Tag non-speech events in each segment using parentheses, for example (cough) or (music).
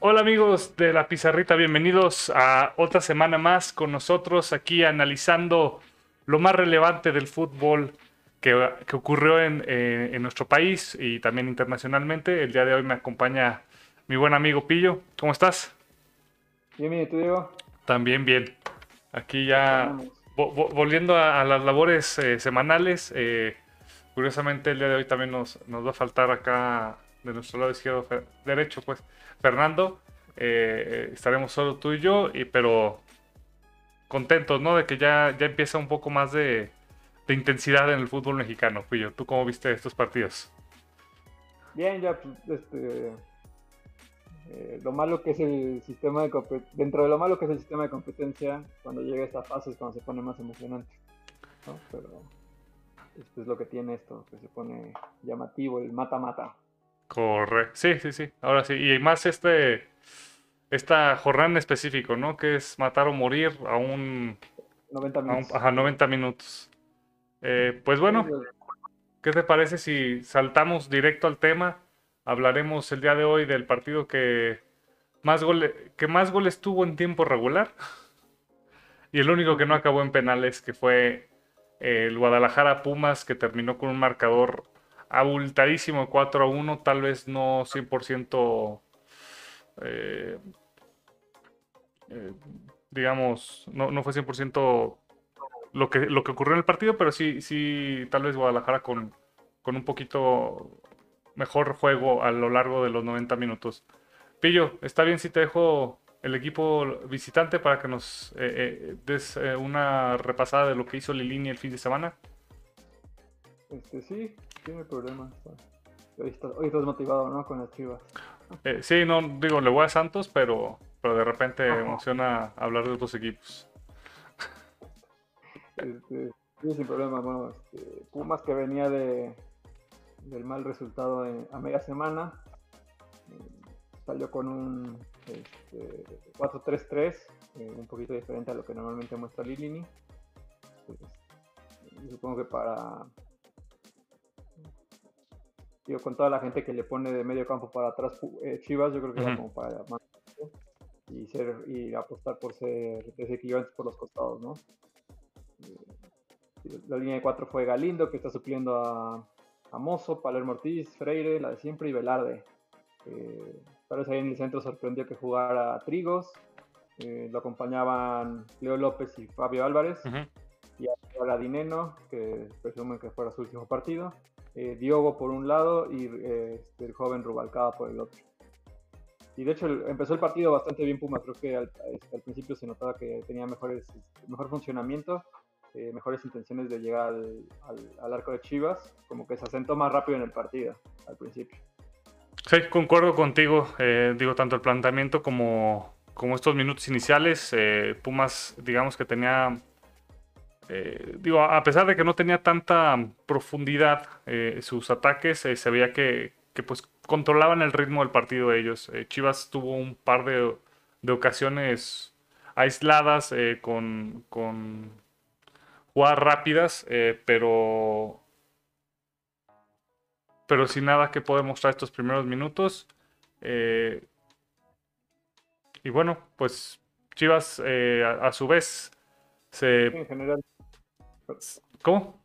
Hola amigos de la Pizarrita, bienvenidos a otra semana más con nosotros aquí analizando lo más relevante del fútbol que, que ocurrió en, eh, en, nuestro país y también internacionalmente. El día de hoy me acompaña mi buen amigo Pillo. ¿Cómo estás? Bien, bien, ¿tú Diego? También bien. Aquí ya vo volviendo a, a, las labores eh, semanales. Eh, curiosamente el día de hoy también nos, nos va a faltar acá de nuestro lado izquierdo, derecho, pues, Fernando. Eh, estaremos solo tú y yo, y, pero contentos, ¿no? De que ya, ya empieza un poco más de, intensidad en el fútbol mexicano, Pillo. ¿Tú cómo viste estos partidos? Bien, ya, pues, este, eh, lo malo que es el sistema de dentro de lo malo que es el sistema de competencia, cuando llega esta fase es cuando se pone más emocionante. Pero esto es lo que tiene esto, que se pone llamativo, el mata-mata. Correcto. Sí, sí, sí. Ahora sí. Y más este. Esta jornada en específico, ¿no? Que es matar o morir a un. 90 minutos. A un, ajá, 90 minutos. Eh, pues bueno, ¿qué te parece si saltamos directo al tema? Hablaremos el día de hoy del partido que más, goles, que más goles tuvo en tiempo regular. (laughs) Y el único que no acabó en penales, que fue el Guadalajara Pumas, que terminó con un marcador abultadísimo 4 a 1, tal vez no 100%, eh, eh, digamos, no, no fue 100% lo que, lo que ocurrió en el partido, pero sí, sí tal vez Guadalajara con, con un poquito mejor juego a lo largo de los 90 minutos. Pillo, ¿está bien si te dejo el equipo visitante para que nos eh, des una repasada de lo que hizo Lilini el fin de semana? Este, sí, tiene problema. Hoy estás, hoy estás motivado, ¿no? Con las chivas. Eh, sí, no, digo, le voy a Santos, pero, pero de repente Ajá. emociona hablar de otros equipos. Este, sí, sin problema. Bueno, este, Pumas que venía de del mal resultado en, a media semana. Eh, salió con un este, 4-3-3, eh, un poquito diferente a lo que normalmente muestra Lilini. Pues, supongo que para digo, con toda la gente que le pone de medio campo para atrás eh, Chivas, yo creo que uh -huh. era como para más y ser y apostar por ser desequilibrantes por los costados, ¿no? Eh, la línea de cuatro fue Galindo, que está supliendo a, a Mozo, Palermo Ortiz, Freire, la de siempre, y Velarde. Eh, tal vez ahí en el centro sorprendió que jugara Trigos, eh, lo acompañaban Leo López y Fabio Álvarez, uh -huh. y ahora Dineno, que presumen que fuera su último partido, eh, Diogo por un lado y eh, el joven Rubalcaba por el otro. Y de hecho empezó el partido bastante bien Pumas, creo que al, este, principio se notaba que tenía mejores, mejor funcionamiento, eh, mejores intenciones de llegar al, arco de Chivas, como que se asentó más rápido en el partido al principio. Sí, concuerdo contigo, digo, tanto el planteamiento como, como estos minutos iniciales, Pumas digamos que tenía eh, digo, a pesar de que no tenía tanta profundidad eh, sus ataques, eh, se veía que, que, pues controlaban el ritmo del partido de ellos. Chivas tuvo un par de, de ocasiones aisladas con, con, jugadas rápidas, pero pero sin nada que poder mostrar estos primeros minutos. y bueno, pues Chivas a, a, su vez se... En general ¿Cómo?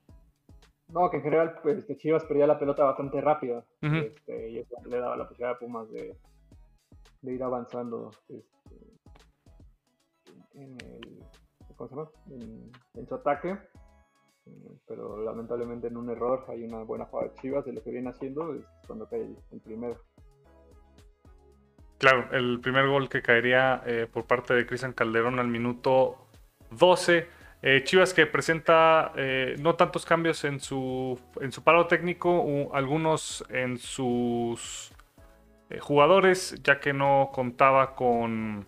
No, que en general pues, Chivas perdía la pelota bastante rápido. Uh -huh. este, y eso le daba la posibilidad a Pumas de, de ir avanzando este, en, el, ¿cómo se llama? En, en, su ataque. Pero lamentablemente en un error hay una buena jugada de Chivas de lo que viene haciendo es cuando cae el, el primero. Claro, el primer gol que caería eh, por parte de Cristian Calderón al minuto 12 eh, Chivas que presenta eh, no tantos cambios en su, en su paro técnico, u, algunos en sus eh, jugadores, ya que no contaba con...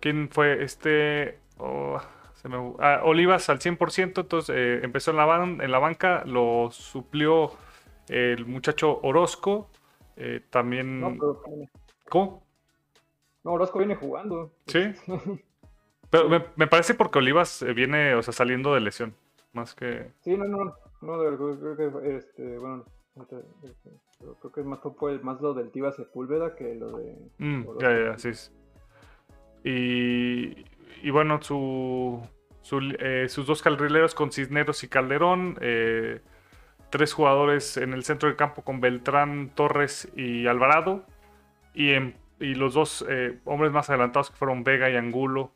¿Quién fue? Este... Oh, se me... ah, Olivas al 100%, entonces empezó en la, ban en la, banca, lo suplió el muchacho Orozco, también... No, pero... ¿Cómo? No, Orozco viene jugando. Sí. (laughs) Pero me, me, parece porque Olivas eh, viene, o sea, saliendo de lesión, más que... Sí, no, no, no, de verdad, creo que, este, bueno, Creo que más fue más lo del Tiva Sepúlveda que lo de. Mm, ya, ya, sí. Y, y bueno, su, eh, sus dos carrileros con Cisneros y Calderón. Eh, tres jugadores en el centro del campo con Beltrán, Torres y Alvarado. Y, y los dos eh, hombres más adelantados que fueron Vega y Angulo.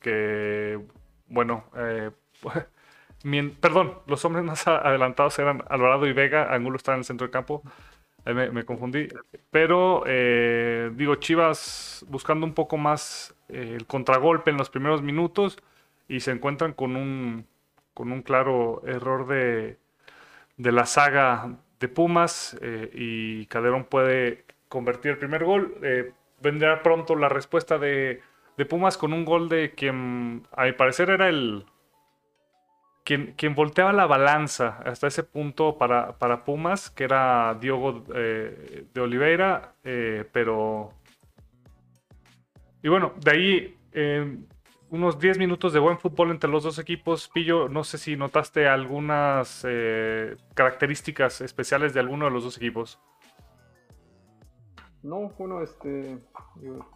Que, bueno, (laughs) perdón, los hombres más adelantados eran Alvarado y Vega. Angulo está en el centro del campo. Me, me, confundí. Pero, digo, Chivas buscando un poco más el contragolpe en los primeros minutos y se encuentran con un, con un claro error de, de la saga de Pumas eh, y Calderón puede convertir el primer gol. Eh, vendrá pronto la respuesta de, de, Pumas con un gol de quien, a mi parecer, era el... Quien, quien volteaba la balanza hasta ese punto para, para Pumas, que era Diogo eh, de Oliveira, pero... Y bueno, de ahí unos 10 minutos de buen fútbol entre los dos equipos. Pillo, no sé si notaste algunas eh, características especiales de alguno de los dos equipos. No, bueno, este.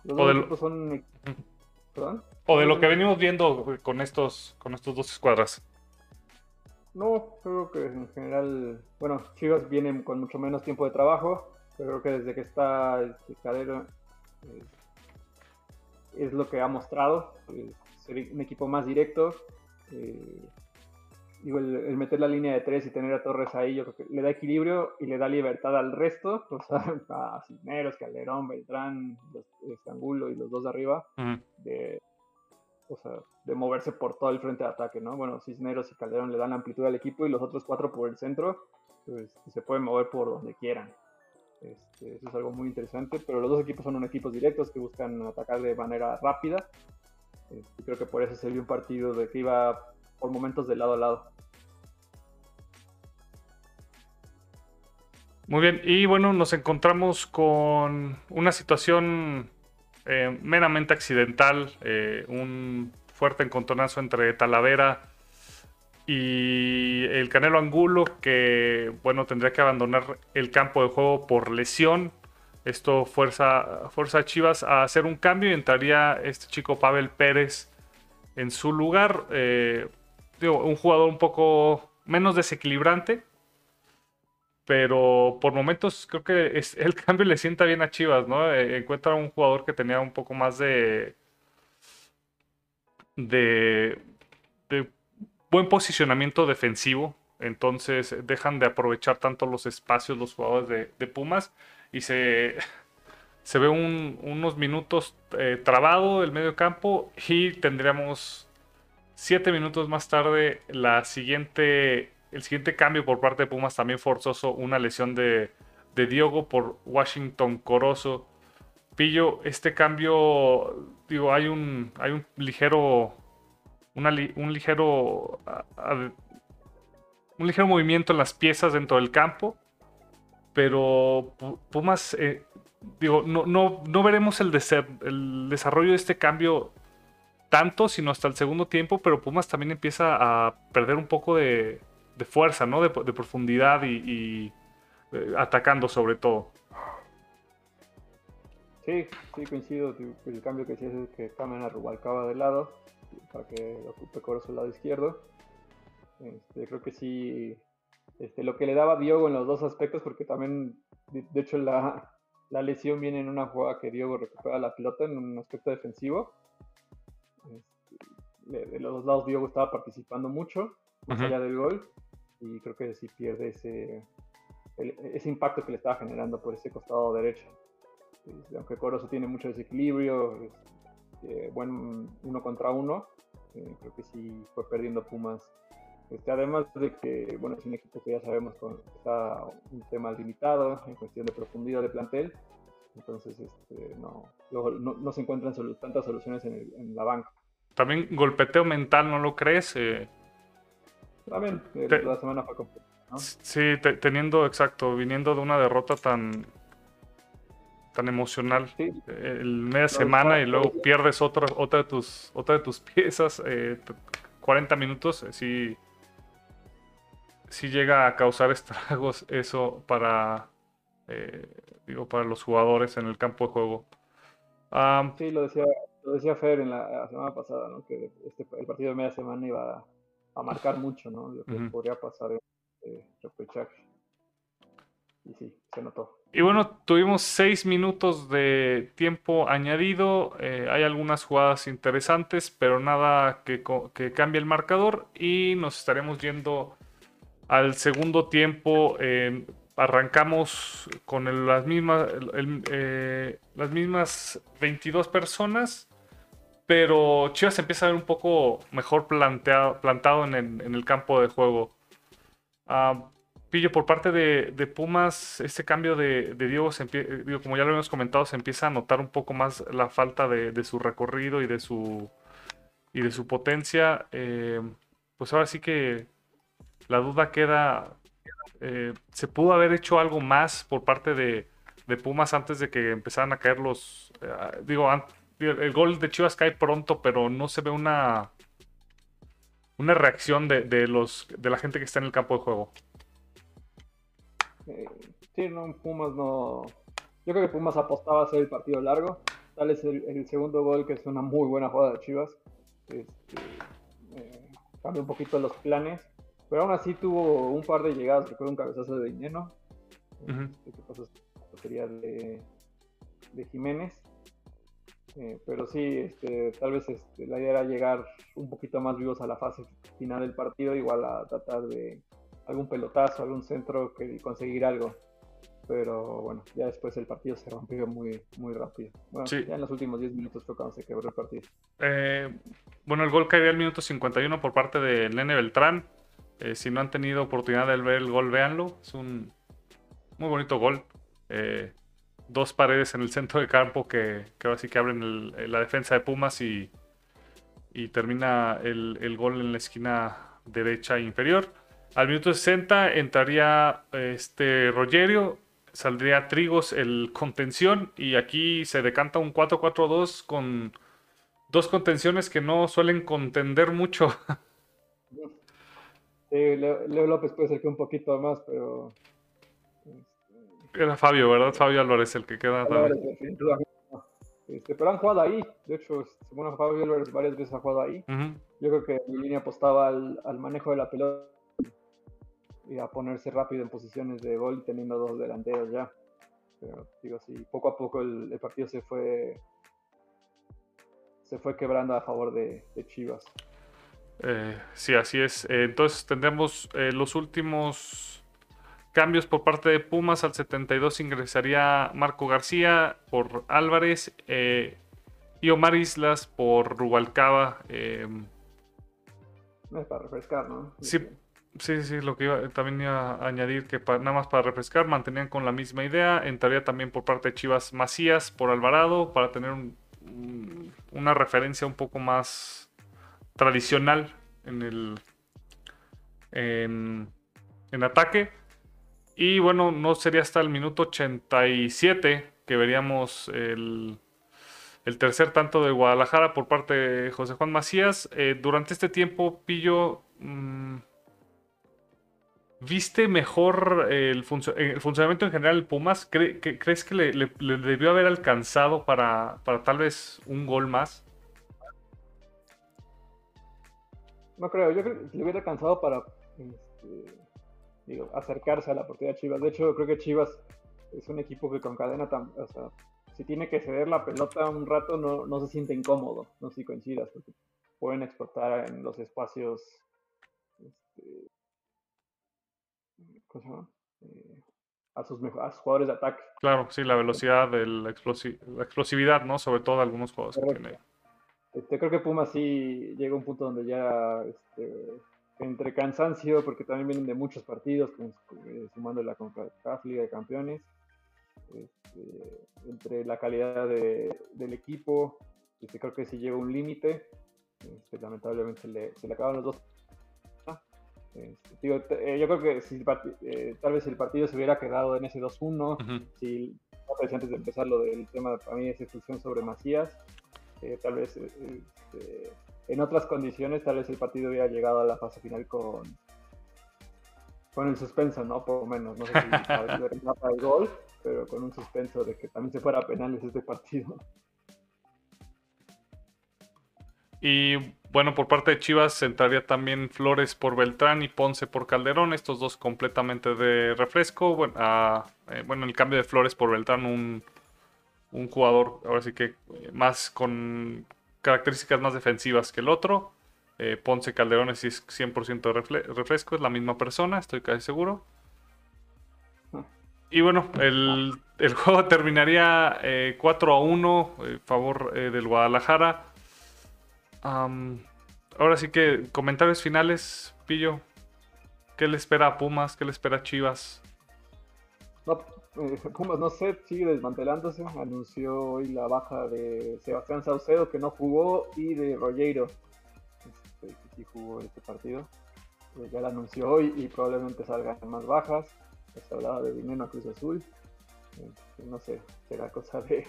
Los dos equipos son. ¿Perdón? O de lo que venimos viendo con estos, con estos dos escuadras. No, creo que en general, bueno, Chivas vienen con mucho menos tiempo de trabajo, pero creo que desde que está este Cadero eh, es lo que ha mostrado. Eh, un equipo más directo. Eh, el, meter la línea de tres y tener a Torres ahí, yo creo que le da equilibrio y le da libertad al resto, (laughs) o sea, a Cisneros, Calderón, Beltrán, Estangulo y los dos de arriba, de, de moverse por todo el frente de ataque, ¿no? Bueno, Cisneros y Calderón le dan amplitud al equipo y los otros cuatro por el centro, pues se pueden mover por donde quieran. Este, eso es algo muy interesante, pero los dos equipos son unos equipos directos que buscan atacar de manera rápida este, creo que por eso se vio un partido de que iba por momentos de lado a lado. Muy bien, y bueno, nos encontramos con una situación eh, meramente accidental, eh, un fuerte encontronazo entre Talavera y el Canelo Angulo, que bueno, tendría que abandonar el campo de juego por lesión. Esto fuerza, fuerza a Chivas a hacer un cambio y entraría este chico Pavel Pérez en su lugar. Eh, un jugador un poco menos desequilibrante, pero por momentos creo que (laughs) el cambio le sienta bien a Chivas, ¿no? Eh, encuentra un jugador que tenía un poco más de, de, buen posicionamiento defensivo, entonces dejan de aprovechar tanto los espacios los jugadores de Pumas y se, (laughs) se ve unos minutos eh, trabado el medio campo y tendríamos siete minutos más tarde la siguiente, el siguiente cambio por parte de Pumas también forzoso, una lesión de, de Diogo por Washington Corozo. Pillo, este cambio, digo, hay un, hay un ligero, un ligero, un ligero movimiento en las piezas dentro del campo pero Pumas, eh, digo, no, no, no veremos el, el desarrollo de este cambio tanto, sino hasta el segundo tiempo, pero Pumas también empieza a perder un poco de, fuerza, ¿no? De, profundidad y, eh, atacando sobre todo. Sí, sí, coincido. El cambio que sí es que cambian a Rubalcaba de lado para que ocupe Corazón al lado izquierdo. Este, creo que sí este, lo que le daba Diogo en los dos aspectos, porque también, de, hecho, la, lesión viene en una jugada que Diogo recupera la pelota en un aspecto defensivo. Este, de, los dos lados Diogo estaba participando mucho, más allá del gol, y creo que sí pierde ese, ese impacto que le estaba generando por ese costado derecho. Este, aunque Corozo tiene mucho desequilibrio, eh, buen uno contra uno, eh, creo que sí fue perdiendo Pumas este, además de que, bueno, es un equipo que ya sabemos con, está un tema limitado en cuestión de profundidad de plantel, entonces este, no, no, se encuentran tantas soluciones en, la banca. También golpeteo mental, ¿no lo crees? Eh, También, eh, la semana fue completa. ¿no? Sí, teniendo, exacto, viniendo de una derrota tan tan emocional sí. el media semana y luego pierdes otra otra de tus otra de tus (laughs) piezas 40 minutos sí si llega a causar (laughs) estragos eso para, eh, digo, para los jugadores en el campo de juego. sí, lo decía, lo decía Fer en la, semana pasada, ¿no? que este, el partido de media semana iba a, marcar mucho ¿no? lo que podría pasar en este repechaje. Y sí, se notó. Y bueno, tuvimos seis minutos de tiempo añadido. Eh, hay algunas jugadas interesantes, pero nada que, que, cambie el marcador. Y nos estaremos yendo al segundo tiempo. Eh, arrancamos con las, mismas, eh, las mismas 22 personas. Pero Chivas empieza a ver un poco mejor planteado, plantado en el, campo de juego. Ah, Pillo, por parte de, Pumas, este cambio de, Diego, digo, como ya lo hemos comentado, se empieza a notar un poco más la falta de, su recorrido y de su, y de su potencia. Eh, pues ahora sí que la duda queda, eh, ¿se pudo haber hecho algo más por parte de, Pumas antes de que empezaran a caer los... Eh, digo, el gol de Chivas cae pronto, pero no se ve una, una reacción de, los, de la gente que está en el campo de juego. Sí, no, Pumas no. Yo creo que Pumas apostaba a hacer el partido largo. Tal es el, segundo gol, que es una muy buena jugada de Chivas. Este, eh, cambió un poquito los planes. Pero aún así tuvo un par de llegadas. Recuerdo un cabezazo de Dinero. Este, que pasó la de, de Jiménez. Eh, pero sí, este, tal vez este, la idea era llegar un poquito más vivos a la fase final del partido, igual a tratar de algún pelotazo, algún centro que conseguir algo. Pero bueno, ya después el partido se rompió muy, muy rápido. Bueno, ya en los últimos 10 minutos fue cuando se quebró el partido. Eh, bueno, el gol caería al minuto 51 por parte de Nene Beltrán. Eh, si no han tenido oportunidad de ver el gol, véanlo. Es un muy bonito gol. Eh, dos paredes en el centro del campo que, que ahora sí que abren la defensa de Pumas y, y termina el, el, gol en la esquina derecha inferior. Al minuto 60 entraría este Rogerio, saldría Trigos el contención y aquí se decanta un 4-4-2 con dos contenciones que no suelen contender mucho. (laughs) Leo, López puede ser que un poquito más, pero... Este, Era Fabio, ¿verdad? Fabio Álvarez el que queda este, pero han jugado ahí, de hecho, bueno, Fabio Álvarez varias veces ha jugado ahí. Yo creo que mi línea apostaba al, al manejo de la pelota y a ponerse rápido en posiciones de gol teniendo dos delanteros ya. Pero digo, así, poco a poco el, partido se fue se fue quebrando a favor de, Chivas. Eh, sí, así es. Eh, entonces tendremos eh, los últimos cambios por parte de Pumas. Al 72 ingresaría Marco García por Álvarez y Omar Islas por Rubalcaba. No es para refrescar, ¿no? Sí, Sí, sí, lo que iba, también iba a añadir que nada más para refrescar, mantenían con la misma idea. Entraría también por parte de Chivas Macías por Alvarado para tener una referencia un poco más tradicional en el en, ataque. Y bueno, no sería hasta el minuto 87 que veríamos el, el tercer tanto de Guadalajara por parte de José Juan Macías. Eh, durante este tiempo, Pillo. Mm, ¿Viste mejor el, funcionamiento en general del Pumas? ¿Crees que le, debió haber alcanzado para, tal vez un gol más? No creo, yo creo que le hubiera alcanzado para este, acercarse a la portería de Chivas. De hecho, creo que Chivas es un equipo que con cadena, tan, o sea, si tiene que ceder la pelota un rato, no, no se siente incómodo, no sé si coincidas, porque pueden explotar en los espacios este, eh, a, sus a, jugadores de ataque. Claro, sí, la velocidad, de la, explosividad, ¿no? Sobre todo algunos juegos que tiene. Este, creo que Puma sí llega a un punto donde ya este, entre cansancio, porque también vienen de muchos partidos, eh, sumando la CONCACAF Liga de Campeones, este, entre la calidad del equipo, este, creo que sí llega un límite. Este, lamentablemente se le acaban los dos este, eh, yo creo que si eh, tal vez el partido se hubiera quedado en ese 2-1, si antes de empezar lo del tema para mí esa expulsión sobre Macías, eh, tal vez este, en otras condiciones tal vez el partido hubiera llegado a la fase final con con el suspenso, ¿no? Por lo menos, no sé si (laughs) para el gol, pero con un suspenso de que también se fuera a penales este partido. Y bueno, por parte de Chivas entraría también Flores por Beltrán y Ponce por Calderón, estos dos completamente de refresco. Bueno, eh, bueno el cambio de Flores por Beltrán, un, un jugador ahora sí que eh, más con características más defensivas que el otro. Eh, Ponce Calderón es 100% refresco, es la misma persona, estoy casi seguro. Y bueno, el, (laughs) juego terminaría 4 a 1 en favor del Guadalajara ahora sí que comentarios finales, Pillo. ¿Qué le espera a Pumas? ¿Qué le espera a Chivas? Eh, Pumas, no sé, sigue desmantelándose. Anunció hoy la baja de Sebastián Saucedo, que no jugó, y de Rollero, este, que sí jugó este partido. Eh, ya la anunció hoy y probablemente salgan más bajas. Se hablaba de dinero a Cruz Azul. Este, no sé, será cosa de,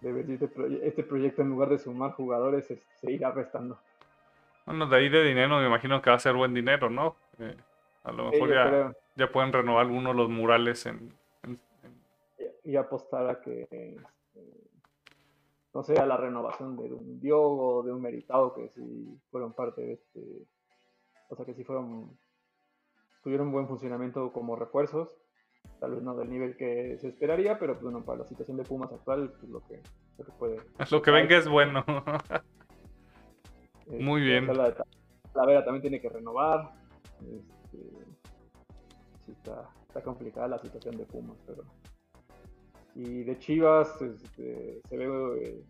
de ver este, este, proyecto en lugar de sumar jugadores se irá restando. Bueno, de ahí de dinero me imagino que va a ser buen dinero, ¿no? Eh, a lo mejor ya, pueden renovar algunos de los murales en, Y, apostar a que, este, no sé, a la renovación de un Diogo o de un Meritado que sí fueron parte de este, o sea, que sí fueron, tuvieron buen funcionamiento como refuerzos tal vez no del nivel que se esperaría, pero pues, bueno, para la situación de Pumas actual, pues lo que, lo que puede. (laughs) Lo que venga es bueno. (laughs) Muy este, bien. La, Vera también tiene que renovar. Este, sí, está, está, complicada la situación de Pumas, pero. Y de Chivas este, se, ve,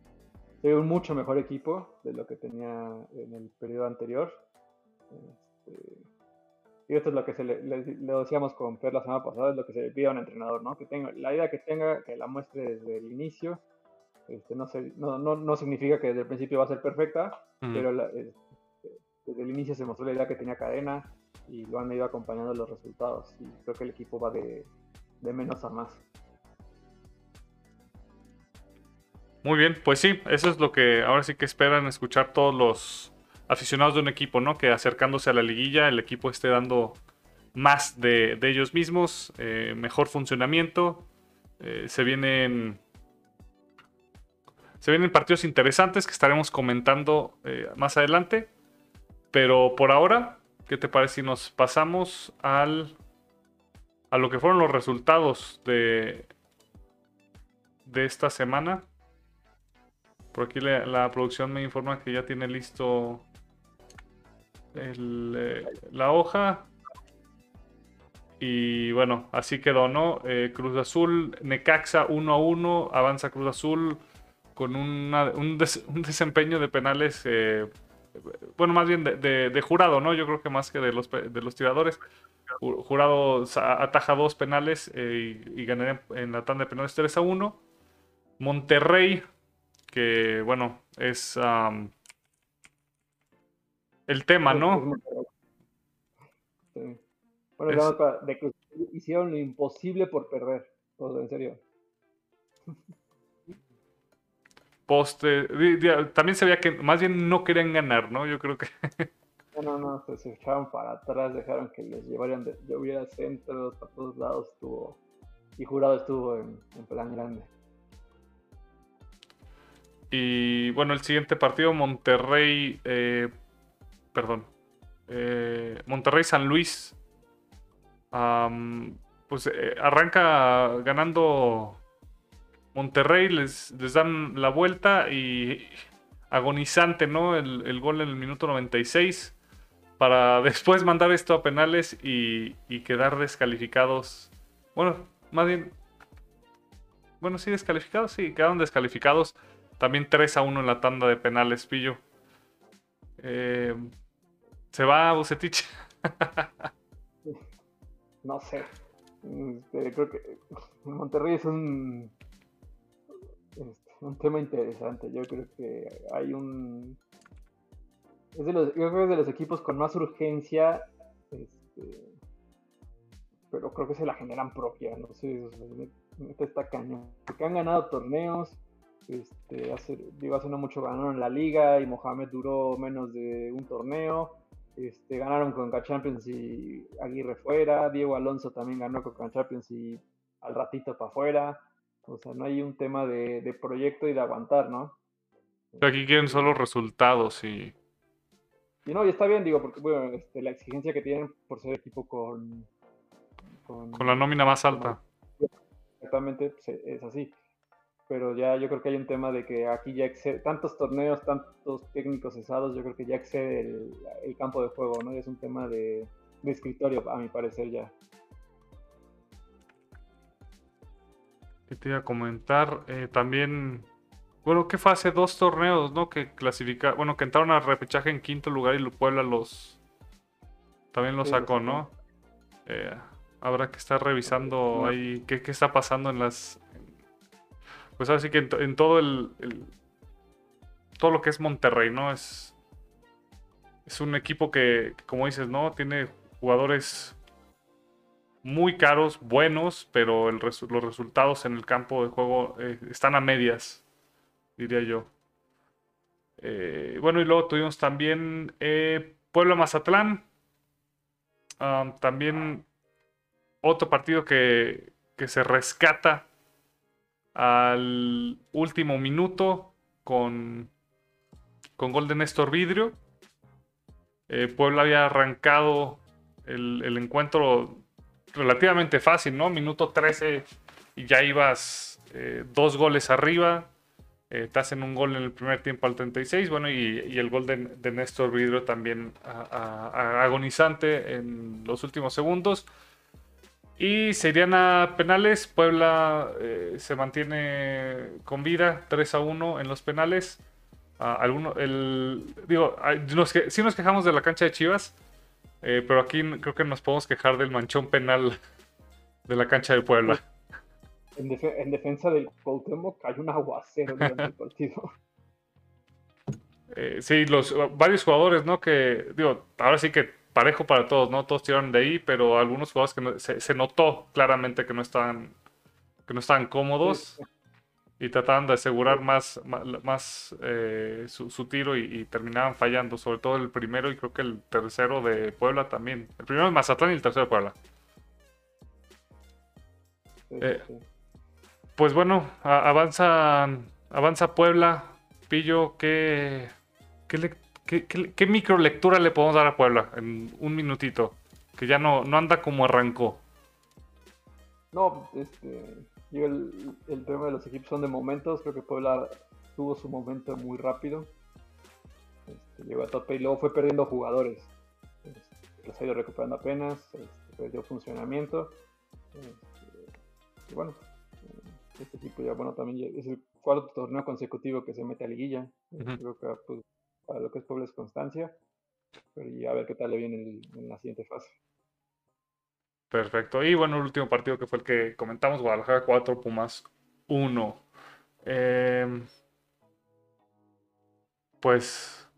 se ve un mucho mejor equipo de lo que tenía en el periodo anterior. Este, y esto es lo que se le, decíamos con Per la semana pasada, es lo que se le pide a un entrenador, ¿no? Que tenga la idea que tenga, que la muestre desde el inicio. Este, no, no, no, significa que desde el principio va a ser perfecta, pero este, desde el inicio se mostró la idea que tenía cadena y lo han ido acompañando los resultados. Y creo que el equipo va de, de menos a más. Muy bien, pues sí, eso es lo que ahora sí que esperan escuchar todos los aficionados de un equipo, ¿no? Que acercándose a la liguilla el equipo esté dando más de, ellos mismos, eh, mejor funcionamiento. Eh, se vienen. Se vienen partidos interesantes que estaremos comentando eh, más adelante. Pero por ahora, ¿qué te parece si nos pasamos al. a lo que fueron los resultados de. de esta semana? Por aquí la producción me informa que ya tiene listo eh, la hoja. Y bueno, así quedó, ¿no? Eh, Cruz Azul, Necaxa 1 a 1, avanza Cruz Azul con un, desempeño de penales, eh, bueno, más bien de, jurado, ¿no? Yo creo que más que de los, de los tiradores. Jurado ataja dos penales y, ganaría en la tanda de penales 3 a 1. Monterrey, que bueno, es el tema, ¿no? Sí. Bueno, de que hicieron lo imposible por perder, en serio. Poste, también se veía que más bien no querían ganar, ¿no? Yo creo que. No, no, no, se echaron para atrás, dejaron que les llevaran, de, hubiera centros a todos lados, estuvo. Y jurado estuvo en, plan grande. Y bueno, el siguiente partido, Monterrey eh, perdón, eh, Monterrey San Luis, pues eh, arranca ganando Monterrey, les, les, dan la vuelta y agonizante, ¿no? El, gol en el minuto 96 para (laughs) después mandar esto a penales y, y quedar descalificados. Bueno, más bien, bueno, sí, descalificados, sí, quedaron descalificados. También 3 a 1 en la tanda de penales, Pillo. Eh, ¿Se va Bucetich? (laughs) no sé. Este, creo que Monterrey es un, este, un tema interesante. Yo creo que hay un. Es de los, yo creo que es de los equipos con más urgencia. Este, pero creo que se la generan propia. No sé, está cañón. Porque han ganado torneos. Este, hace, digo, hace no mucho ganaron la liga y Mohamed duró menos de un torneo Este, ganaron con Champions y Aguirre fuera. Diego Alonso también ganó con Champions y al ratito para afuera. O sea, no hay un tema de, proyecto y de aguantar, ¿no? Aquí quieren solo resultados y. Y no, y está bien, digo, porque bueno, este, la exigencia que tienen por ser equipo con. Con, la nómina más alta. Exactamente, pues, es así pero ya yo creo que hay un tema de que aquí ya excede, tantos torneos, tantos técnicos cesados, yo creo que ya excede el, campo de juego, ¿no? Es un tema de, escritorio, a mi parecer ya. ¿Qué te iba a comentar? Eh, también, bueno, que fue hace dos torneos, ¿no? Que clasifica, bueno, que entraron al repechaje en quinto lugar y Puebla los, también lo sacó, ¿no? Eh, habrá que estar revisando ahí qué, qué está pasando en las pues así que en, todo el, todo lo que es Monterrey, ¿no? Es, es un equipo que, como dices, ¿no? Tiene jugadores muy caros, buenos, pero los resultados en el campo de juego eh, están a medias, diría yo. Eh, bueno, y luego tuvimos también eh, Puebla Mazatlán. Ah, también otro partido que, que se rescata al último minuto con, con gol de Néstor Vidrio. Eh, Puebla había arrancado el, encuentro relativamente fácil, ¿no? Minuto 13 y ya ibas eh, dos goles arriba. Eh, te hacen un gol en el primer tiempo al 36, bueno, y, el gol de, Néstor Vidrio también agonizante en los últimos segundos. Y serían a penales. Puebla eh, se mantiene con vida 3 a 1 en los penales. Uh, alguno, el, digo, nos que, sí nos quejamos de la cancha de Chivas, eh, pero aquí creo que nos podemos quejar del manchón penal (laughs) de la cancha de Puebla. (laughs) En, defensa del Cuauhtémoc hay un aguacero durante el partido. (laughs) Eh, sí, los varios jugadores, ¿no? Que, digo, ahora sí que parejo para todos, ¿no? Todos tiraron de ahí, pero algunos jugadores que se, notó claramente que no estaban, que no estaban cómodos y trataban de asegurar más, más, eh, su, tiro y, terminaban fallando, sobre todo el primero y creo que el tercero de Puebla también. El primero de Mazatlán y el tercero de Puebla. Eh, pues bueno, avanza, avanza Puebla. Pillo, ¿qué, qué, le, ¿Qué, micro lectura le podemos dar a Puebla en un minutito? Que ya no, no anda como arrancó. No, este, yo el, tema de los equipos son de momentos. Creo que Puebla tuvo su momento muy rápido. Este, llegó a tope y luego fue perdiendo jugadores. Este, los ha ido recuperando apenas. Este, perdió funcionamiento. y bueno, este equipo ya, bueno, también es el cuarto torneo consecutivo que se mete a liguilla. Creo que pues, para lo que es Puebla es constancia. y a ver qué tal le viene en, la siguiente fase. Perfecto. Y bueno, el último partido que fue el que comentamos, Guadalajara 4, Pumas 1. Em, pues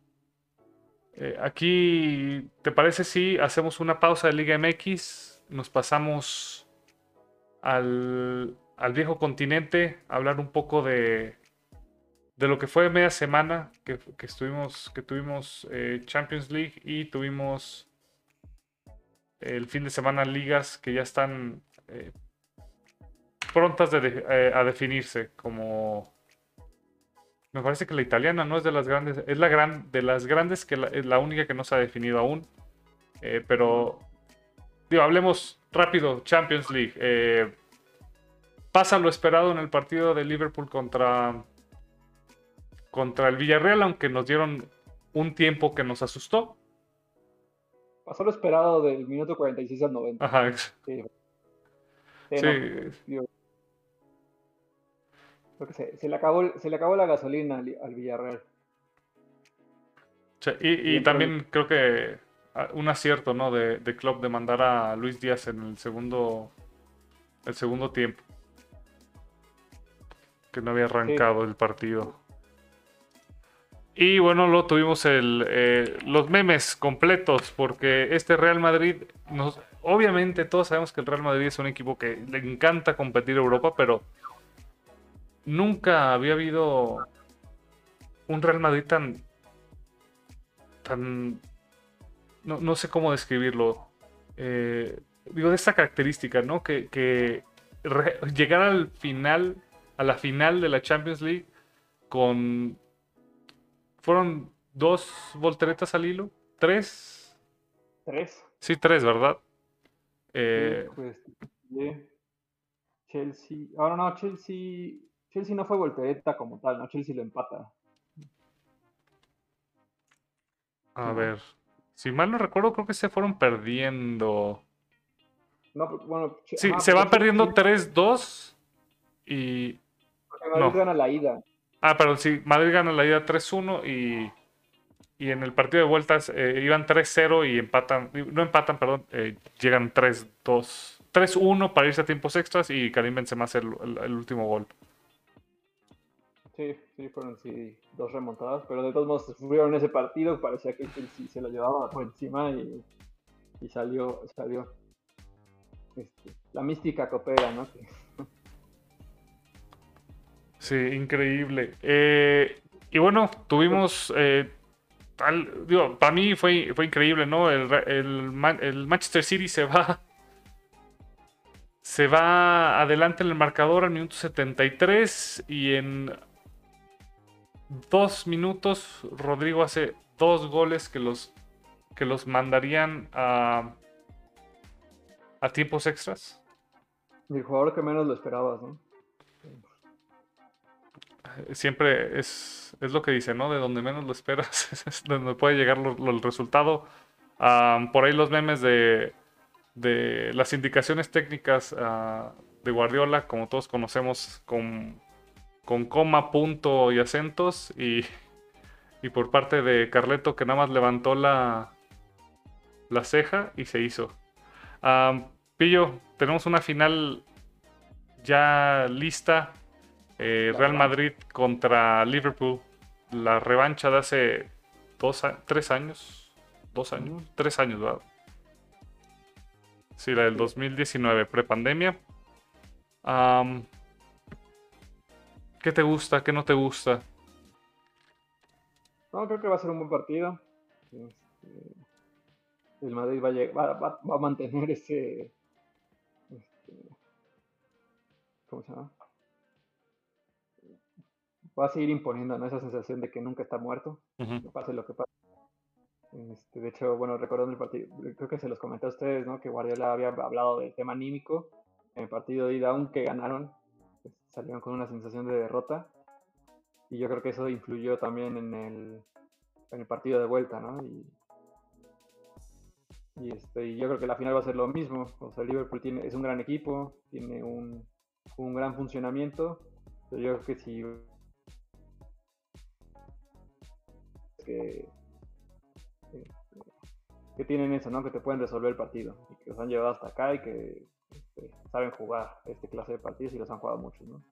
eh, aquí, ¿te parece si hacemos una pausa de Liga MX? Nos pasamos al, al viejo continente, a hablar un poco de, de lo que fue media semana que, estuvimos, que tuvimos eh, Champions League y tuvimos el fin de semana ligas que ya están eh, prontas eh, a definirse como me parece que la italiana no es de las grandes es la gran de las grandes que es la única que no se ha definido aún pero digo hablemos rápido Champions League pasa lo esperado en el partido de Liverpool contra contra el Villarreal, aunque nos dieron un tiempo que nos asustó. Pasó lo esperado del minuto 46 al 90. Ajá. Sí. se, le acabó, se le acabó la gasolina al, Villarreal. y, también creo que ah, un acierto ¿no? de, de Klopp de mandar a Luis Díaz en el segundo, el segundo tiempo. Que no había arrancado el partido. Y bueno, lo tuvimos eh, los memes completos, porque este Real Madrid, nos, obviamente todos sabemos que el Real Madrid es un equipo que le encanta competir en Europa, pero nunca había habido un Real Madrid tan, tan no, sé cómo describirlo. Eh, digo, de esta característica, ¿no? Que, llegar al final, a la final de la Champions League con... Fueron dos volteretas al hilo, tres. Tres. Sí, tres, ¿verdad? Eh, pues, Chelsea. Ahora no, Chelsea. Chelsea no fue voltereta como tal, ¿no? Chelsea lo empata. A ver. Si mal no recuerdo, creo que se fueron perdiendo. No, pues, bueno. Sí, se van perdiendo 3-2 y. Madrid gana la ida. Ah, perdón, sí, Madrid gana la ida 3-1 y. Y en el partido de vueltas eh, iban 3-0 y empatan. No empatan, perdón, eh, llegan 3-2. 3-1 para irse a tiempos extras y Karim Benzema hace el, el último gol. Sí, sí, fueron sí, dos remontadas, pero de todos modos sufrieron ese partido, parecía que sí se lo llevaba por encima y, y salió, salió. Este, la mística coopera, ¿no? Sí, increíble. Eh, y bueno, tuvimos, eh, digo, para mí fue, fue increíble, ¿no? El, el, Manchester City se va se va adelante en el marcador al minuto 73 y en dos minutos, Rodrigo hace dos goles que los, que los mandarían a, a tiempos extras. El jugador que menos lo esperabas, ¿no? Siempre es, es lo que dice, ¿no? De donde menos lo esperas (laughs) es donde puede llegar el resultado. por ahí los memes de, de las indicaciones técnicas ah, de Guardiola, como todos conocemos, con con coma, punto y acentos. Y, y por parte de Carleto que nada más levantó la, la ceja y se hizo. Pillo, tenemos una final ya lista. Eh, Real Madrid contra Liverpool. La revancha de hace dos, tres años. Dos años. Tres años, ¿verdad? Sí, la del 2019, prepandemia. Um, ¿Qué te gusta? ¿Qué no te gusta? No, creo que va a ser un buen partido. Este, el Madrid va a, va, a mantener ese. Este, ¿Cómo se llama? Va a seguir imponiendo esa sensación de que nunca está muerto, pase lo que pase. Este, de hecho, bueno, recordando el partido, creo que se los comenté a ustedes, ¿no? Que Guardiola había hablado del tema anímico en el partido de ida, aunque ganaron, salieron con una sensación de derrota. Y yo creo que eso influyó también en el, en el partido de vuelta, ¿no? Y, este, yo creo que la final va a ser lo mismo. O sea, Liverpool tiene, es un gran equipo, tiene un, un gran funcionamiento. Pero yo creo que si que, este, que tienen eso, ¿no? Que te pueden resolver el partido y que los han llevado hasta acá y que este, saben jugar este clase de partidos y los han jugado muchos, ¿no?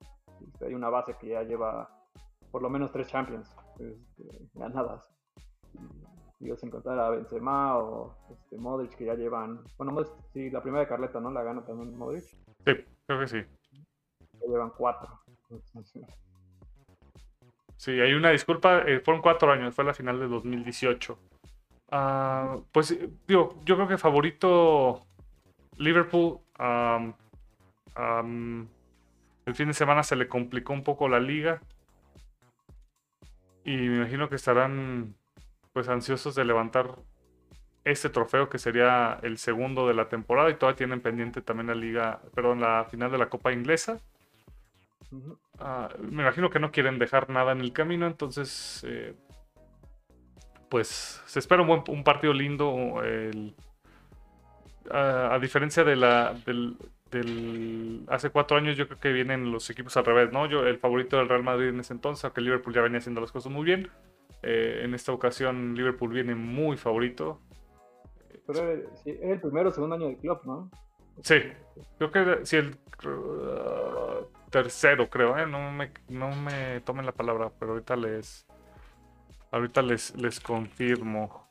Este, hay una base que ya lleva por lo menos tres Champions este, ganadas. Y, sin contar a Benzema o este, Modric que ya llevan, bueno, Modric, sí, la primera de Carleta, ¿no? La gana también Modric. Sí, creo que sí. Ya llevan cuatro. Sí, hay una disculpa, eh, fueron cuatro años, fue la final de 2018. Ah, pues digo, yo creo que favorito Liverpool el fin de semana se le complicó un poco la liga. Y me imagino que estarán pues ansiosos de levantar este trofeo que sería el segundo de la temporada y todavía tienen pendiente también la liga, perdón, la final de la Copa Inglesa. Ah, me imagino que no quieren dejar nada en el camino, entonces eh, pues se espera un, buen, un partido lindo. El, a, diferencia de la, del, hace cuatro años, yo creo que vienen los equipos al revés, ¿no? Yo, el favorito del Real Madrid en ese entonces, aunque Liverpool ya venía haciendo las cosas muy bien. Eh, en esta ocasión, Liverpool viene muy favorito. Pero es el primero o segundo año del club, ¿no? Sí, creo que sí, el uh, tercero, creo, ¿eh? No me, no me tomen la palabra, pero ahorita les. Ahorita les, les confirmo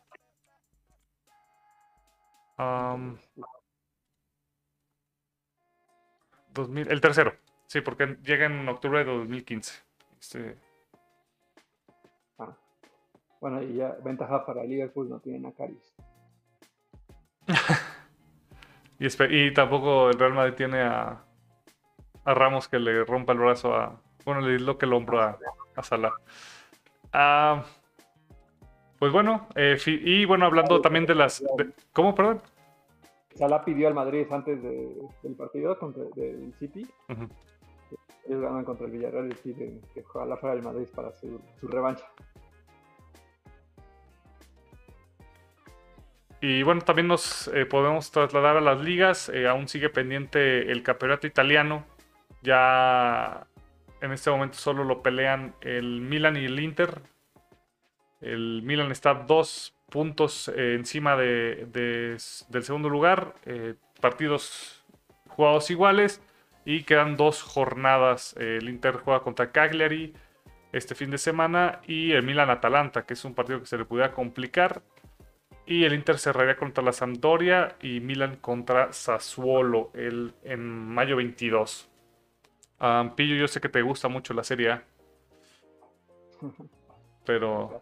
el tercero, sí, porque llega en octubre de 2015. Este... Ah. Bueno, y ya ventaja para Liverpool no tienen a Carius. (laughs) Y, tampoco el Real Madrid tiene a, a Ramos que le rompa el brazo a. Bueno, le lo que el hombro a, a Salah. Ah, pues bueno, eh, y bueno, hablando también de las. ¿Cómo, perdón? Salah pidió al Madrid antes del partido contra el City. Ellos ganan contra el Villarreal y piden que ojalá fuera el Madrid para su, su revancha. Y bueno, también nos eh, podemos trasladar a las ligas. Eh, aún sigue pendiente el campeonato italiano. Ya en este momento solo lo pelean el Milan y el Inter. El Milan está dos puntos eh, encima de, del segundo lugar. partidos jugados iguales. Y quedan dos jornadas. el Inter juega contra Cagliari este fin de semana. Y el Milan-Atalanta, que es un partido que se le pudiera complicar. Y el Inter cerraría contra la Sampdoria y Milan contra Sassuolo el, en mayo 22. Pillo, yo sé que te gusta mucho la serie A. (laughs) Pero,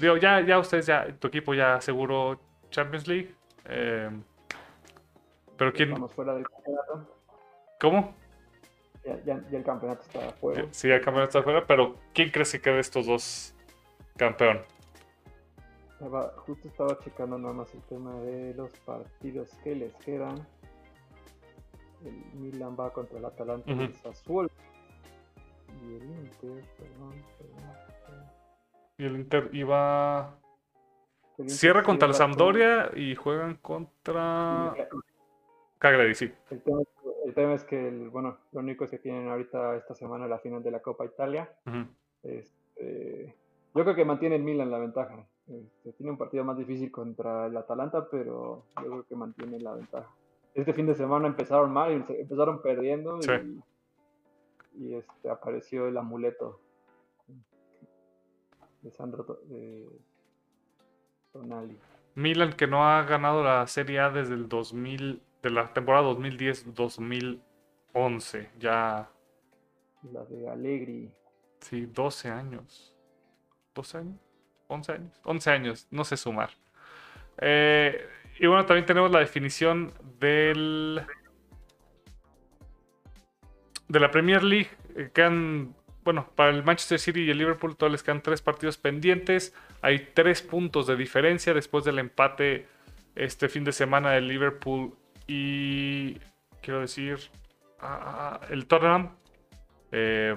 digo, ya, ya ustedes, ya, tu equipo ya aseguró Champions League. Eh, pero quién. Estamos fuera del campeonato. ¿Cómo? Ya, el campeonato está fuera. Sí, el campeonato está fuera, pero ¿quién crees que quede estos dos campeón? justo estaba checando nada más el tema de los partidos que les quedan. El Milan va contra el Atalanta y el Sassuolo. Y el Inter, perdón, perdón, Y el Inter iba. Cierra contra el Sampdoria y juegan contra. Cagliari, sí. El tema, el tema, es que, el, bueno, lo único es que tienen ahorita esta semana la final de la Copa Italia. este, yo creo que mantiene el Milan la ventaja. Este, tiene un partido más difícil contra el Atalanta, pero yo creo que mantiene la ventaja. Este fin de semana empezaron mal, empezaron perdiendo y, este, apareció el amuleto de Sandro Tonali. Milan que no ha ganado la Serie A desde el 2000, de la temporada 2010-2011, ya... La de Allegri. Sí, 12 años. ¿12 años? 11 años. 11 años, no sé sumar. Eh, y bueno, también tenemos la definición del. De la Premier League. Eh, quedan. Bueno, para el Manchester City y el Liverpool todos les quedan tres partidos pendientes. Hay tres puntos de diferencia después del empate este fin de semana del Liverpool y. Quiero decir. Ah, el Tottenham. Eh,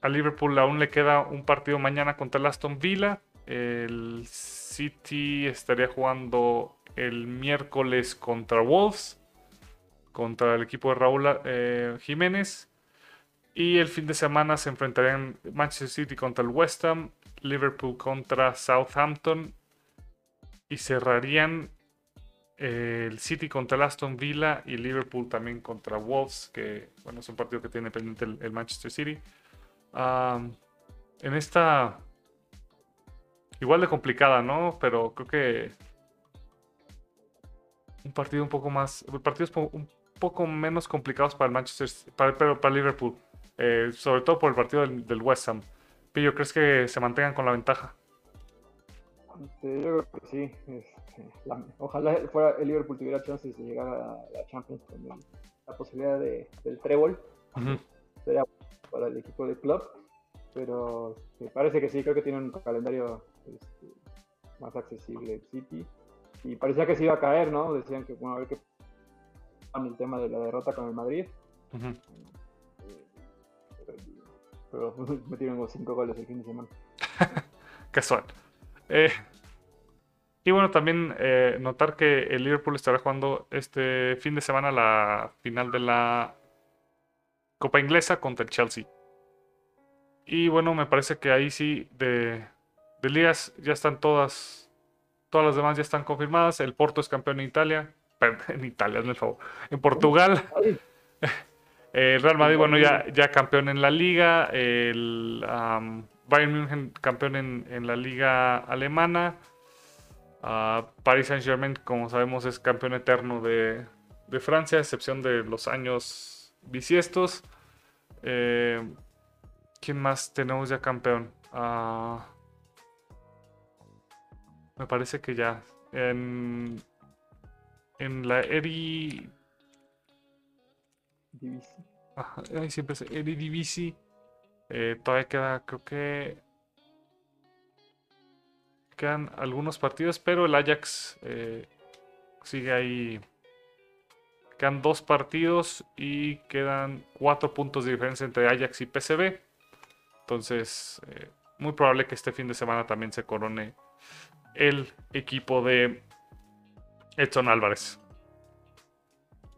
a Liverpool aún le queda un partido mañana contra el Aston Villa. El City estaría jugando el miércoles contra Wolves, contra el equipo de Raúl eh, Jiménez. Y el fin de semana se enfrentarían Manchester City contra el West Ham, Liverpool contra Southampton y cerrarían eh, el City contra el Aston Villa y Liverpool también contra Wolves, que bueno, es un partido que tiene pendiente el Manchester City en esta igual de complicada, ¿no? Pero creo que un partido un poco más, partidos un poco menos complicados para el Manchester, para, pero para Liverpool, eh, sobre todo por el partido del, West Ham. Pillo, ¿crees que se mantengan con la ventaja? Este, yo creo que sí. Este, ojalá fuera el Liverpool tuviera chances de llegar a la Champions con la posibilidad de, del trébol. Sería para el equipo de club, pero parece que sí, creo que tiene un calendario este, más accesible el City. Y parecía que se iba a caer, ¿no? Decían que, bueno, a ver qué el tema de la derrota con el Madrid. pero, (laughs) (laughs) metieron cinco goles el fin de semana. (laughs) Casual. Eh, y bueno, también eh, notar que el Liverpool estará jugando este fin de semana la final de la Copa Inglesa contra el Chelsea. Y bueno, me parece que ahí sí, de, de ligas ya están todas, todas las demás ya están confirmadas. El Porto es campeón en Italia, (laughs) en Italia, en el favor, en Portugal. (laughs) El Real Madrid, bueno, ya, ya campeón en la liga. El Bayern München campeón en, la liga alemana. Uh, Paris Saint Germain, como sabemos, es campeón eterno de, de Francia, a excepción de los años bisiestos. Eh, ¿Quién más tenemos ya campeón? Ah, me parece que ya. En... en la Eri... Ay, siempre es Eredivisie. Eh, todavía queda, creo que quedan algunos partidos, pero el Ajax eh, sigue ahí. Quedan dos partidos y quedan cuatro puntos de diferencia entre Ajax y PCB. Entonces, eh, muy probable que este fin de semana también se corone el equipo de Edson Álvarez.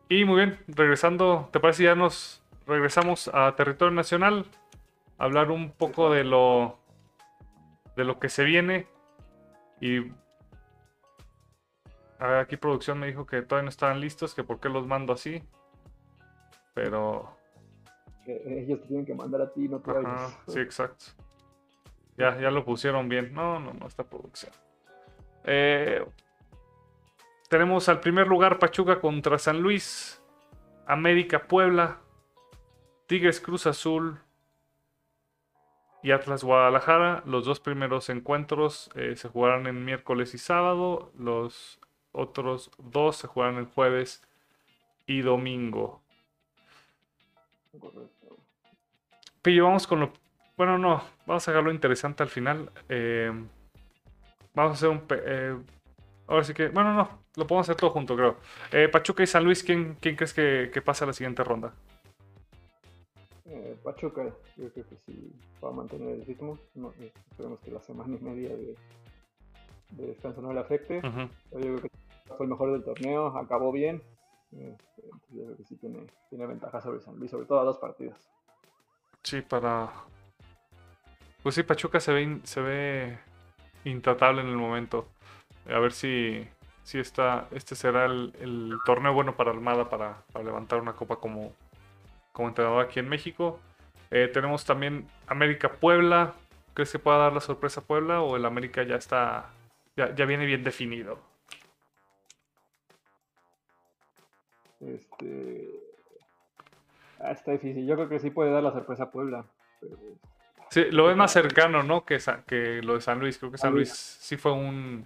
Y muy bien, regresando, ¿te parece ya nos regresamos a territorio nacional? Hablar un poco de lo de lo que se viene y aquí producción me dijo que todavía no estaban listos, que por qué los mando así. Pero ellos te tienen que mandar a ti, no te Sí, exacto. Ya, ya lo pusieron bien. No, no, no, esta producción. Eh, tenemos al primer lugar Pachuca contra San Luis, América Puebla, Tigres Cruz Azul y Atlas Guadalajara. Los dos primeros encuentros eh, se jugarán en miércoles y sábado. Los otros dos se jugarán el jueves y domingo. Pillo, vamos con lo. Bueno, no, vamos a lo interesante al final. Eh, vamos a hacer un. Eh, ahora sí que. Bueno, no, lo podemos hacer todo junto, creo. Eh, Pachuca y San Luis, ¿quién, quién crees que, que pasa a la siguiente ronda? Pachuca, yo creo que sí va a mantener el ritmo. esperemos que la semana y media de, descanso no le afecte. Yo creo que fue el mejor del torneo, acabó bien. Este, yo creo que sí tiene, tiene ventaja sobre San Luis, sobre todo a dos partidos. Sí, para. Pues sí, Pachuca se ve, se ve intratable en el momento. A ver si, si está, este será el, torneo bueno para Armada para, levantar una copa como, como entrenador aquí en México. Eh, tenemos también América Puebla. ¿Crees que pueda dar la sorpresa Puebla o el América ya está, ya, ya viene bien definido? Este, Ah, está difícil. Yo creo que sí puede dar la sorpresa a Puebla. Sí, lo ves más cercano, ¿no? Que, que lo de San Luis. Creo que San Luis sí fue un,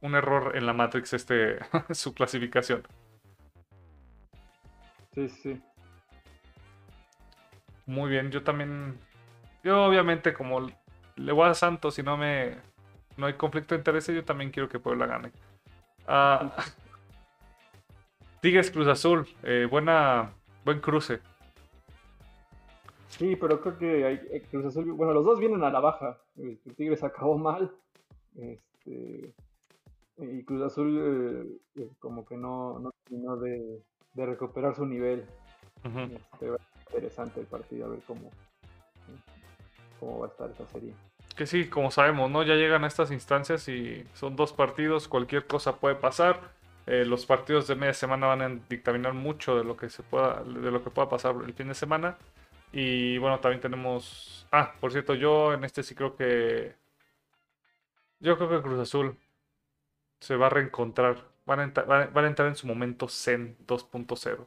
un error en la Matrix este (laughs) su clasificación. Sí, sí. Muy bien, yo también. Yo obviamente como le voy a Santos y no me. No hay conflicto de intereses, yo también quiero que Puebla gane. Ah, (laughs) Tigres Cruz Azul, eh, buena, buen cruce. Sí, pero creo que hay, eh, Cruz Azul, bueno, los dos vienen a la baja. El, Tigres acabó mal. Este, y Cruz Azul eh, eh, como que no, no terminó de, recuperar su nivel. Este, interesante el partido, a ver cómo, cómo va a estar esta serie. Que sí, como sabemos, ¿no? Ya llegan a estas instancias y son dos partidos, cualquier cosa puede pasar. los partidos de media semana van a dictaminar mucho de lo que se pueda, de lo que pueda pasar el fin de semana. Y bueno, también tenemos. Ah, por cierto, yo en este sí creo que. Yo creo que Cruz Azul se va a reencontrar. Van a, van a entrar en su momento Zen 2.0.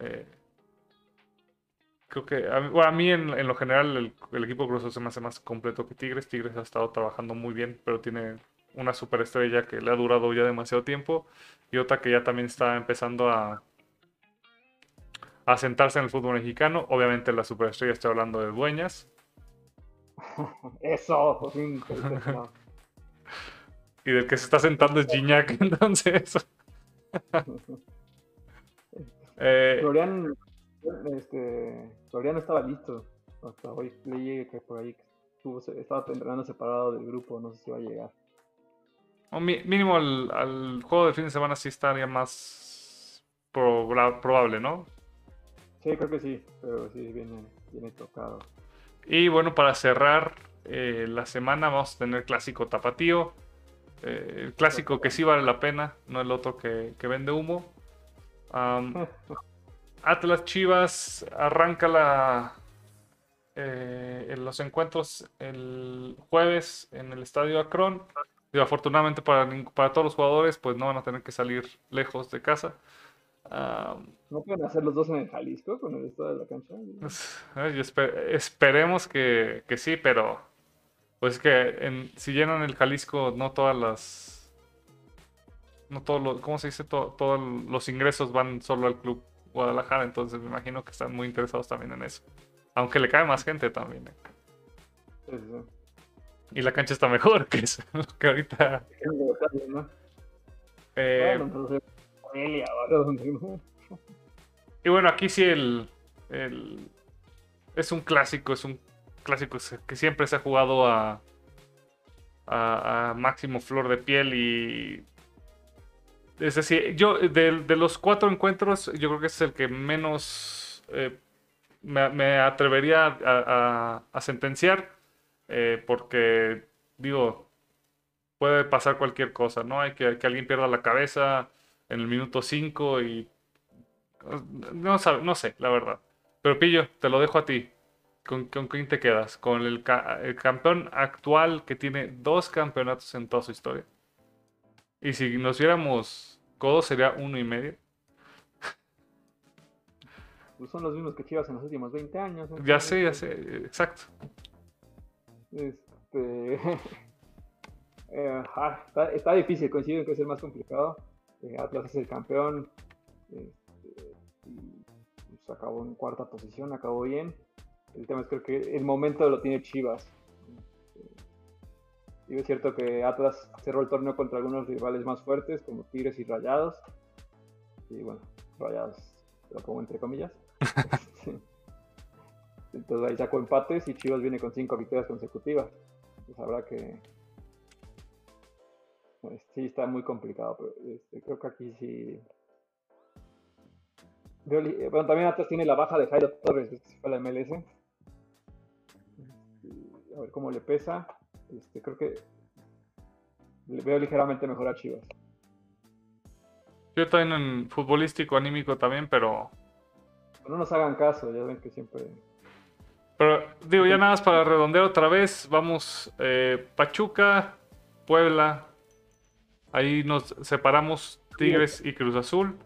Eh, creo que a mí, en, lo general el, equipo Cruz Azul se me hace más completo que Tigres. Tigres ha estado trabajando muy bien, pero tiene una superestrella que le ha durado ya demasiado tiempo y otra que ya también está empezando a, a sentarse en el fútbol mexicano. Obviamente la superestrella estoy hablando de Dueñas. (laughs) Eso, y del que se está sentando es Gignac, (laughs) entonces. (laughs) eh, Florian, este, Florian estaba listo. Hasta hoy leí que por ahí estuvo, estaba entrenando separado del grupo, no sé si va a llegar. mínimo al, juego del fin de semana sí estaría más probable, ¿no? Sí, creo que sí, pero sí, viene, viene tocado. Y bueno, para cerrar eh, la semana vamos a tener clásico tapatío. Eh, el clásico que sí vale la pena, no el otro que, vende humo. (laughs) Atlas Chivas arranca la, eh, en los encuentros el jueves en el estadio Akron. Y afortunadamente para, para todos los jugadores, pues no van a tener que salir lejos de casa. ¿No pueden hacer los dos en el Jalisco con el estado de la cancha? Pues, esperemos que, sí, pero pues que si llenan el Jalisco, no todas las no todos los, ¿cómo se dice? todos los ingresos van solo al club Guadalajara, entonces me imagino que están muy interesados también en eso. Aunque le cae más gente también. ¿eh? Y la cancha está mejor, (laughs) que es lo que ahorita. Eh, y bueno, aquí sí el, el, es un clásico, es un clásico que siempre se ha jugado a, a, máximo flor de piel y es decir, yo de, los cuatro encuentros, yo creo que es el que menos eh, me, atrevería a, sentenciar, eh, porque digo, puede pasar cualquier cosa, ¿no? Hay que, que alguien pierda la cabeza en el minuto 5 y no, no sé, la verdad. Pero Pillo, te lo dejo a ti. ¿Con, quién te quedas? ¿Con el, campeón actual que tiene dos campeonatos en toda su historia? Y si nos viéramos codos sería uno y medio. Pues son los mismos que Chivas en los últimos 20 años. Ya sé, ya sé, exacto. Este... (laughs) Eh, ah, está, difícil, coincido en que es el más complicado. Eh, Atlas es el campeón. Este, y pues, acabó en cuarta posición, acabó bien. El tema es creo que el momento lo tiene Chivas. Y es cierto que Atlas cerró el torneo contra algunos rivales más fuertes, como Tigres y Rayados. Y bueno, Rayados lo pongo entre comillas. (laughs) Entonces ahí sacó empates y Chivas viene con cinco victorias consecutivas. Entonces habrá que. Pues, sí, está muy complicado, pero este, creo que aquí sí. Bueno, también Atlas tiene la baja de Jairo Torres, que fue la MLS a ver cómo le pesa. Este, creo que le veo ligeramente mejor a Chivas. Yo también en futbolístico, anímico también, pero. No nos hagan caso, ya ven que siempre. Pero digo, ya nada más para redondear otra vez, vamos eh, Pachuca, Puebla, ahí nos separamos Tigres y Cruz Azul,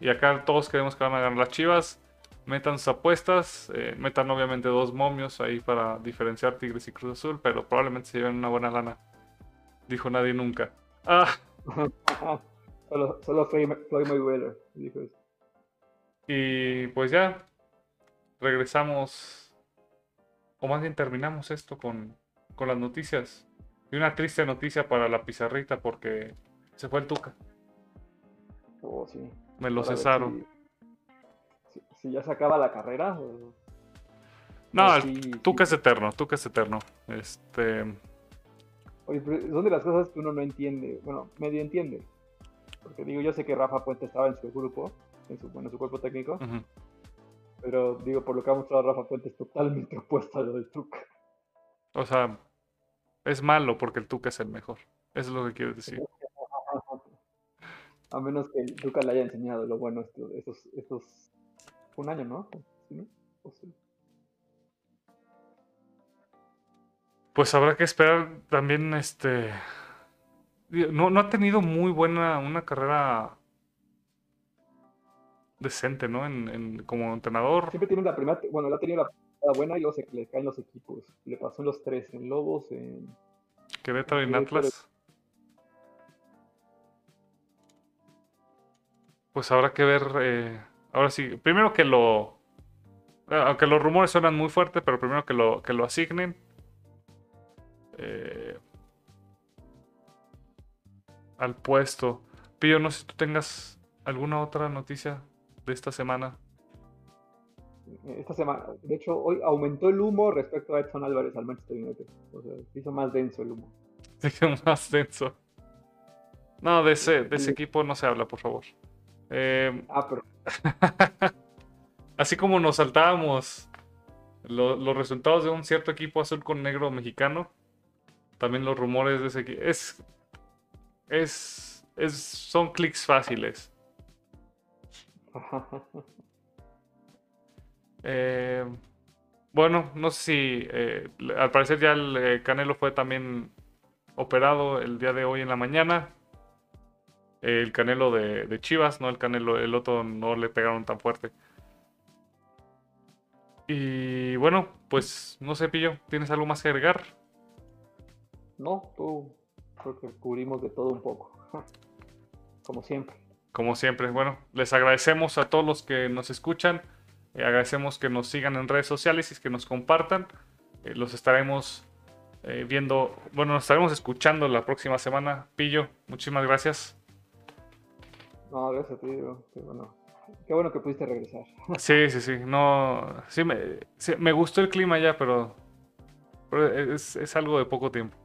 y acá todos queremos que van a ganar las Chivas metan sus apuestas, eh, metan obviamente dos momios ahí para diferenciar Tigres y Cruz Azul, pero probablemente se lleven una buena lana. Dijo nadie nunca. Ah. (laughs) solo, solo Floyd Mayweather dijo eso. Y pues ya, regresamos, o más bien terminamos esto con, con las noticias. Y una triste noticia para la pizarrita porque se fue el Tuca. Oh, sí. Me lo cesaron si ya se acaba la carrera. no, tú que es eterno, que es eterno. Este. Oye, son de las cosas que uno no entiende, bueno, medio entiende. Porque digo, yo sé que Rafa Puente estaba en su grupo, en su, bueno, su cuerpo técnico. Pero digo, por lo que ha mostrado Rafa Puente es totalmente (laughs) opuesto a lo del Tuca. O sea, es malo porque el Tuca es el mejor. Eso es lo que quiero decir. (laughs) a menos que el Tuca le haya enseñado lo bueno estos, estos un año, ¿no? Pues habrá que esperar también, este... No, no ha tenido muy buena, una carrera decente, ¿no? En, como entrenador. Siempre tiene la primera, bueno, la ha tenido la buena y luego se le caen los equipos. Le pasó en los tres, en Lobos, en... Querétaro y en Atlas. Pues habrá que ver eh, Ahora sí, primero que lo. Aunque los rumores suenan muy fuertes, pero primero que lo, que lo asignen. Eh, al puesto. Pío, no sé si tú tengas alguna otra noticia de esta semana. Esta semana, de hecho, hoy aumentó el humo respecto a Edson Álvarez al Manchester United. O sea, hizo más denso el humo. Hizo más denso. No, de ese, de ese equipo no se habla, por favor. Eh, ah, pero (laughs) Así como nos saltábamos los resultados de un cierto equipo azul con negro mexicano, también los rumores de ese equipo. Es, es, son clics fáciles. Eh, bueno, no sé si eh, al parecer ya el eh, Canelo fue también operado el día de hoy en la mañana el Canelo de, Chivas, ¿no? El Canelo, el otro no le pegaron tan fuerte. Y bueno, pues no sé, Pillo, ¿tienes algo más que agregar? No, tú creo que cubrimos de todo un poco. (laughs) como siempre. Como siempre. Bueno, les agradecemos a todos los que nos escuchan. Eh, agradecemos que nos sigan en redes sociales y que nos compartan. Eh, los estaremos eh, viendo, bueno, nos estaremos escuchando la próxima semana. Pillo, muchísimas gracias. No, gracias a ti, qué bueno. Qué bueno que pudiste regresar. (laughs) Sí, sí, sí. No, sí me, me gustó el clima ya, pero, es, es, algo de poco tiempo.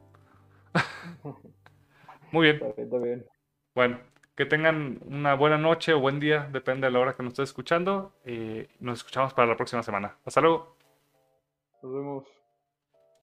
(laughs) Muy bien. Está bien. Bueno, que tengan una buena noche o buen día, depende de la hora que nos estés escuchando. Y nos escuchamos para la próxima semana. Hasta luego. Nos vemos.